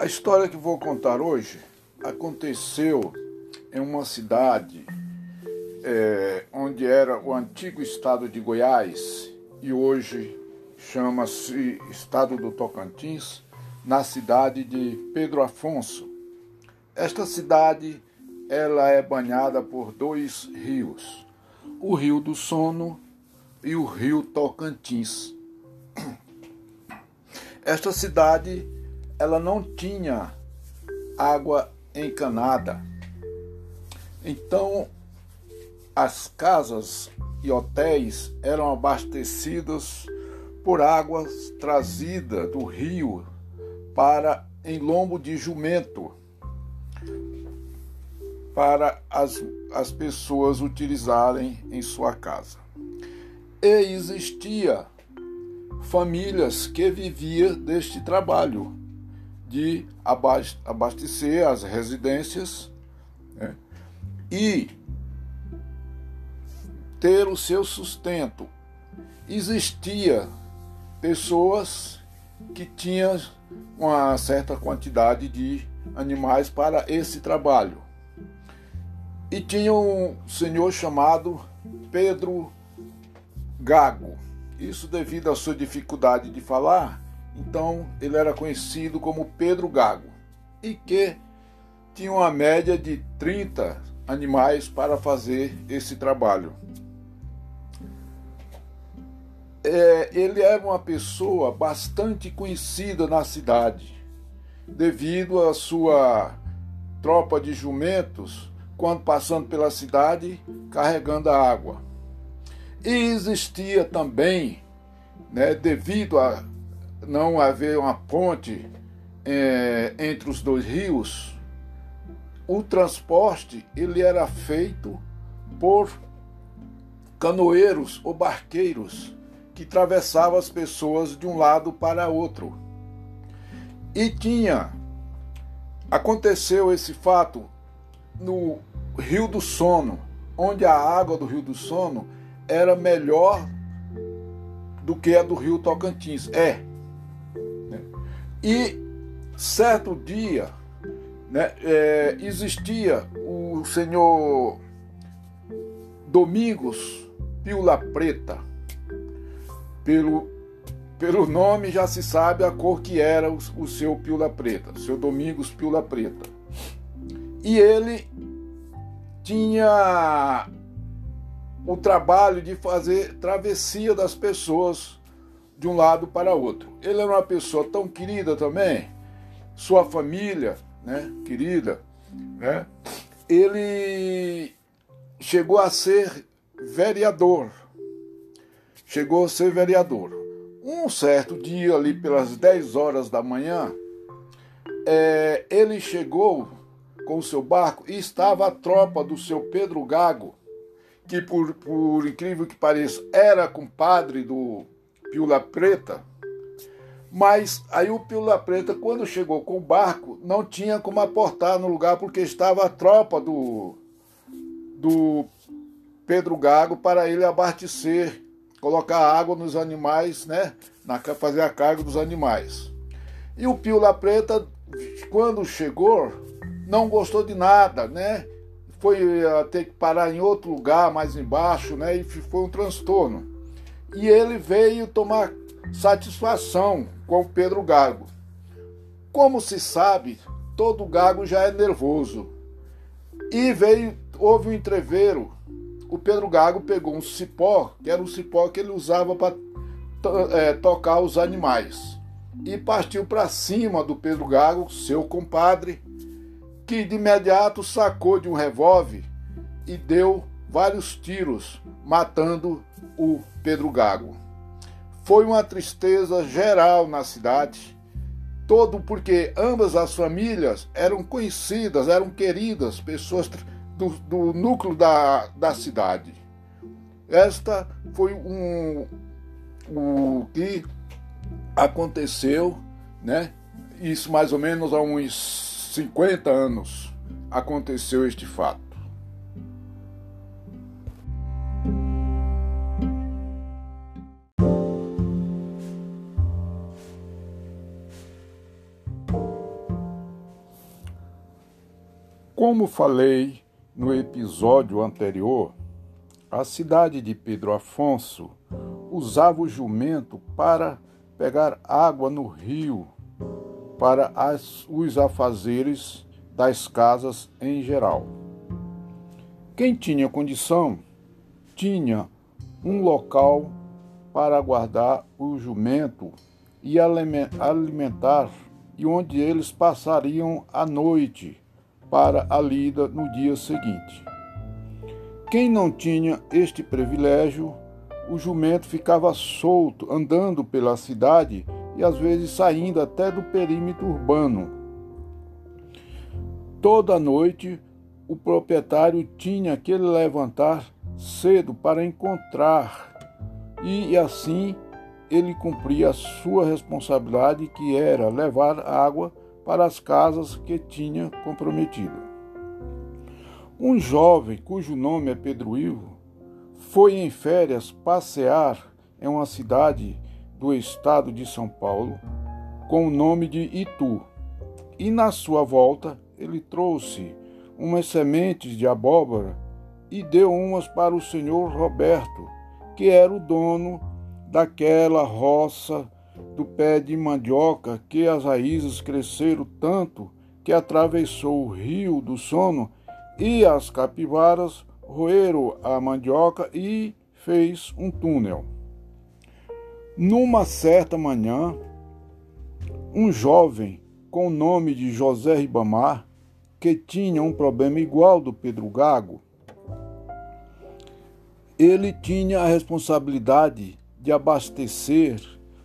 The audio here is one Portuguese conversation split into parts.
A história que vou contar hoje aconteceu em uma cidade é, onde era o antigo estado de Goiás e hoje chama-se estado do Tocantins, na cidade de Pedro Afonso. Esta cidade ela é banhada por dois rios, o Rio do Sono e o Rio Tocantins. Esta cidade ela não tinha água encanada. Então, as casas e hotéis eram abastecidos por águas trazidas do rio para em lombo de jumento para as, as pessoas utilizarem em sua casa. E existia famílias que viviam deste trabalho de abastecer as residências né, e ter o seu sustento. Existia pessoas que tinham uma certa quantidade de animais para esse trabalho. E tinha um senhor chamado Pedro Gago. Isso devido à sua dificuldade de falar, então ele era conhecido como Pedro Gago, e que tinha uma média de 30 animais para fazer esse trabalho. É, ele era uma pessoa bastante conhecida na cidade, devido à sua tropa de jumentos quando passando pela cidade carregando a água. E existia também, né, devido a não haver uma ponte é, entre os dois rios, o transporte ele era feito por canoeiros ou barqueiros que atravessavam as pessoas de um lado para outro. E tinha aconteceu esse fato no Rio do Sono, onde a água do Rio do Sono era melhor do que a do Rio Tocantins. É, e certo dia né, é, existia o senhor Domingos Pila Preta. Pelo, pelo nome já se sabe a cor que era o, o seu Pila Preta, seu Domingos Pila Preta. E ele tinha o trabalho de fazer travessia das pessoas de um lado para outro. Ele era uma pessoa tão querida também, sua família, né, querida, né? Ele chegou a ser vereador. Chegou a ser vereador. Um certo dia, ali pelas 10 horas da manhã, é, ele chegou com o seu barco e estava a tropa do seu Pedro Gago, que por, por incrível que pareça era compadre do Piula Preta. Mas aí o Piula Preta, quando chegou com o barco, não tinha como aportar no lugar porque estava a tropa do, do Pedro Gago para ele abastecer, colocar água nos animais, né? Na, fazer a carga dos animais. E o Piula Preta, quando chegou, não gostou de nada, né? Foi uh, ter que parar em outro lugar mais embaixo, né? E foi um transtorno e ele veio tomar satisfação com Pedro Gago. Como se sabe, todo gago já é nervoso. E veio, houve um entreveiro. O Pedro Gago pegou um cipó, que era um cipó que ele usava para é, tocar os animais, e partiu para cima do Pedro Gago, seu compadre, que de imediato sacou de um revólver e deu vários tiros, matando o Pedro Gago. Foi uma tristeza geral na cidade, todo porque ambas as famílias eram conhecidas, eram queridas, pessoas do, do núcleo da, da cidade. Esta foi um, o que aconteceu, né? Isso mais ou menos há uns 50 anos aconteceu este fato. Como falei no episódio anterior, a cidade de Pedro Afonso usava o jumento para pegar água no rio para as, os afazeres das casas em geral. Quem tinha condição tinha um local para guardar o jumento e alimentar, e onde eles passariam a noite para a lida no dia seguinte. Quem não tinha este privilégio, o jumento ficava solto, andando pela cidade e às vezes saindo até do perímetro urbano. Toda noite, o proprietário tinha que levantar cedo para encontrar, e assim ele cumpria a sua responsabilidade, que era levar água para as casas que tinha comprometido. Um jovem, cujo nome é Pedro Ivo, foi em férias passear em uma cidade do estado de São Paulo com o nome de Itu. E na sua volta ele trouxe umas sementes de abóbora e deu umas para o senhor Roberto, que era o dono daquela roça do pé de mandioca que as raízes cresceram tanto que atravessou o rio do sono e as capivaras roeram a mandioca e fez um túnel. Numa certa manhã, um jovem com o nome de José Ribamar, que tinha um problema igual do Pedro Gago, ele tinha a responsabilidade de abastecer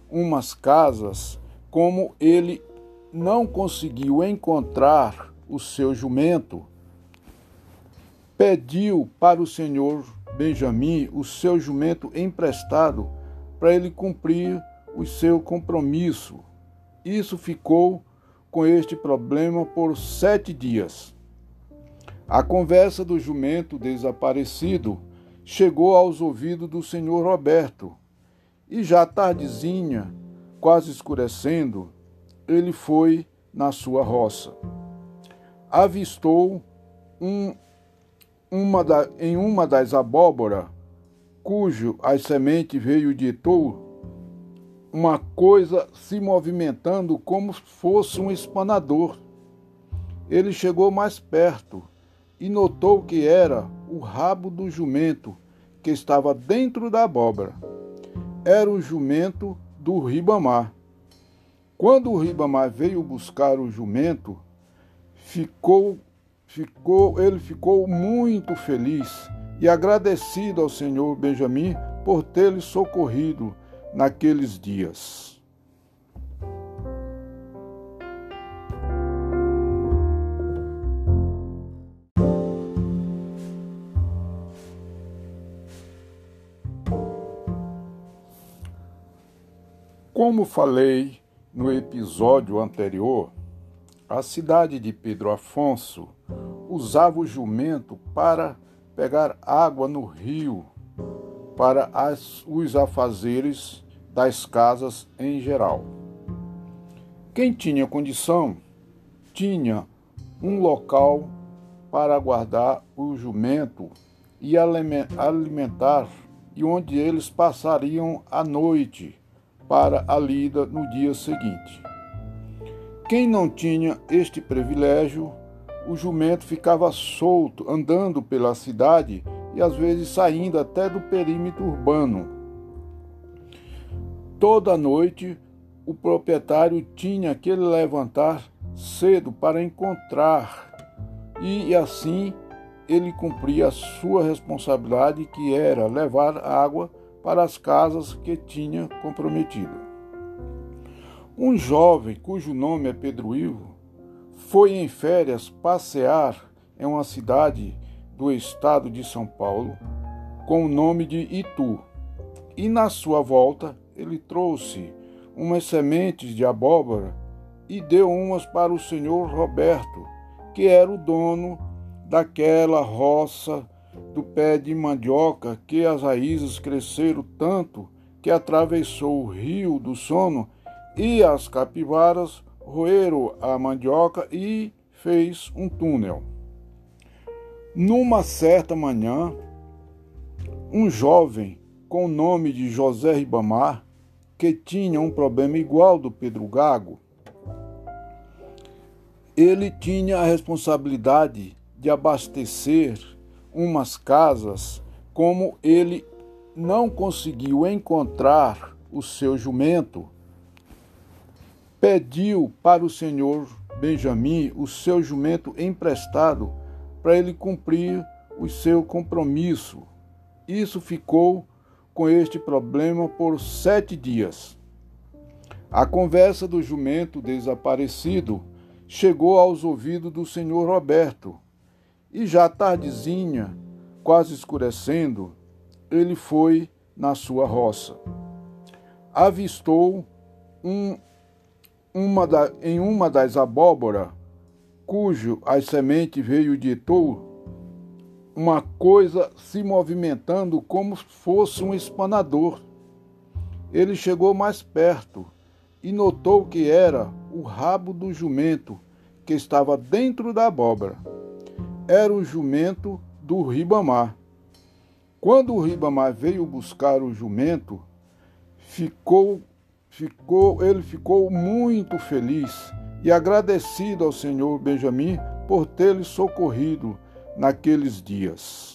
umas casas, como ele não conseguiu encontrar o seu jumento, pediu para o senhor Benjamim o seu jumento emprestado para ele cumprir o seu compromisso. Isso ficou com este problema por sete dias. A conversa do jumento desaparecido chegou aos ouvidos do senhor Roberto, e já tardezinha, quase escurecendo, ele foi na sua roça. Avistou um, uma da, em uma das abóboras, cujo as sementes veio de Etou, uma coisa se movimentando como fosse um espanador. Ele chegou mais perto e notou que era o rabo do jumento que estava dentro da abóbora era o jumento do Ribamar. Quando o Ribamar veio buscar o jumento, ficou, ficou, ele ficou muito feliz e agradecido ao senhor Benjamim por ter lhe socorrido naqueles dias. Como falei no episódio anterior, a cidade de Pedro Afonso usava o jumento para pegar água no rio para as, os afazeres das casas em geral. Quem tinha condição tinha um local para guardar o jumento e alimentar, e onde eles passariam a noite para a lida no dia seguinte. Quem não tinha este privilégio, o jumento ficava solto, andando pela cidade e às vezes saindo até do perímetro urbano. Toda noite, o proprietário tinha que levantar cedo para encontrar, e assim ele cumpria a sua responsabilidade, que era levar água para as casas que tinha comprometido. Um jovem, cujo nome é Pedro Ivo, foi em férias passear em uma cidade do estado de São Paulo com o nome de Itu. E na sua volta ele trouxe umas sementes de abóbora e deu umas para o senhor Roberto, que era o dono daquela roça do pé de mandioca que as raízes cresceram tanto que atravessou o rio do sono e as capivaras roeram a mandioca e fez um túnel. Numa certa manhã, um jovem com o nome de José Ribamar, que tinha um problema igual do Pedro Gago, ele tinha a responsabilidade de abastecer umas casas, como ele não conseguiu encontrar o seu jumento, pediu para o senhor Benjamim o seu jumento emprestado para ele cumprir o seu compromisso. Isso ficou com este problema por sete dias. A conversa do jumento desaparecido chegou aos ouvidos do senhor Roberto, e já tardezinha, quase escurecendo, ele foi na sua roça. Avistou um, uma da, em uma das abóboras, cujo as sementes veio de Etou, uma coisa se movimentando como fosse um espanador. Ele chegou mais perto e notou que era o rabo do jumento que estava dentro da abóbora. Era o jumento do Ribamar. Quando o Ribamar veio buscar o jumento, ficou, ficou, ele ficou muito feliz e agradecido ao senhor Benjamim por ter lhe socorrido naqueles dias.